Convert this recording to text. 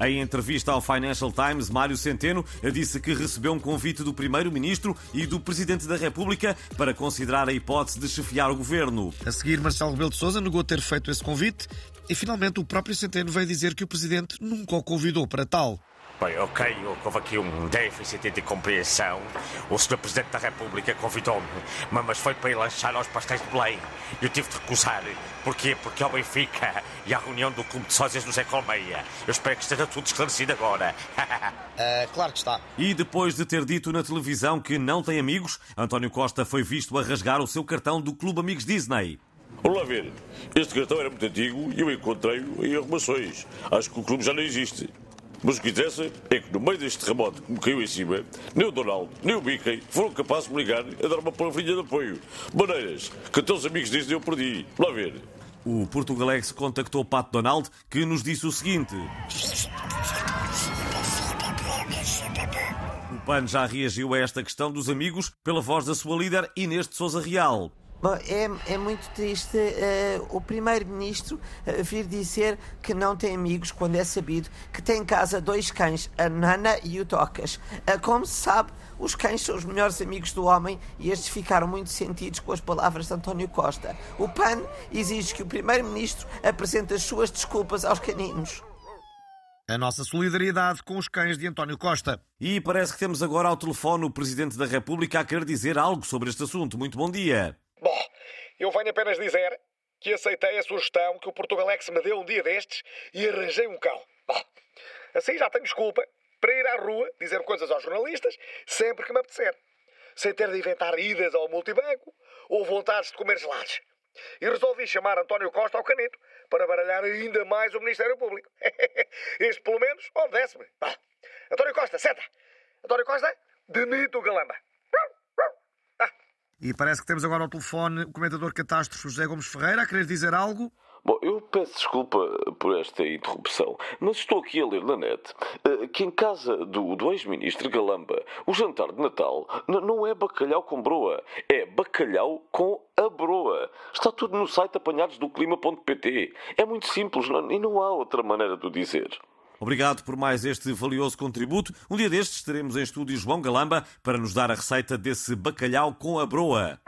Em entrevista ao Financial Times, Mário Centeno disse que recebeu um convite do Primeiro-Ministro e do Presidente da República para considerar a hipótese de chefiar o governo. A seguir, Marcelo Rebelo de Sousa negou ter feito esse convite e finalmente o próprio Centeno veio dizer que o Presidente nunca o convidou para tal. Bem, ok, houve aqui um déficit de compreensão. O Sr. Presidente da República convidou-me, mas foi para ir lanchar aos pastéis de Belém. Eu tive de recusar. Porquê? Porque ao Benfica e à reunião do Clube de Sócias no Zé Colmeia. Eu espero que esteja tudo esclarecido agora. é, claro que está. E depois de ter dito na televisão que não tem amigos, António Costa foi visto a rasgar o seu cartão do Clube Amigos Disney. Vamos lá ver. Este cartão era muito antigo e eu encontrei-o em arrumações. Acho que o clube já não existe. Mas o que interessa é que no meio deste terremoto que me caiu em cima, nem o Donaldo, nem o Mickey foram capazes de me ligar a dar uma palavrinha de apoio. Maneiras que até os amigos dizem eu perdi. Lá ver. O Portugalex contactou Pato Donald, que nos disse o seguinte. O PAN já reagiu a esta questão dos amigos pela voz da sua líder Inês de Souza Real. Bom, é, é muito triste uh, o primeiro-ministro uh, vir dizer que não tem amigos quando é sabido que tem em casa dois cães, a Nana e o Tocas. Uh, como se sabe, os cães são os melhores amigos do homem e estes ficaram muito sentidos com as palavras de António Costa. O PAN exige que o primeiro-ministro apresente as suas desculpas aos caninos. A nossa solidariedade com os cães de António Costa. E parece que temos agora ao telefone o Presidente da República a querer dizer algo sobre este assunto. Muito bom dia. Eu venho apenas dizer que aceitei a sugestão que o Portugalex me deu um dia destes e arranjei um cão. Bom, assim já tenho desculpa para ir à rua dizer coisas aos jornalistas sempre que me apetecer. Sem ter de inventar idas ao multibanco ou vontades de comer gelados. E resolvi chamar António Costa ao caneto para baralhar ainda mais o Ministério Público. este, pelo menos, obedece-me. António Costa, senta! António Costa, demite o galamba. E parece que temos agora ao telefone o comentador catástrofe José Gomes Ferreira a querer dizer algo. Bom, eu peço desculpa por esta interrupção, mas estou aqui a ler na net eh, que em casa do, do ex-ministro Galamba o jantar de Natal não é bacalhau com broa, é bacalhau com a broa. Está tudo no site apanhados do clima.pt. É muito simples não, e não há outra maneira de o dizer. Obrigado por mais este valioso contributo. Um dia destes estaremos em estúdio João Galamba para nos dar a receita desse bacalhau com a broa.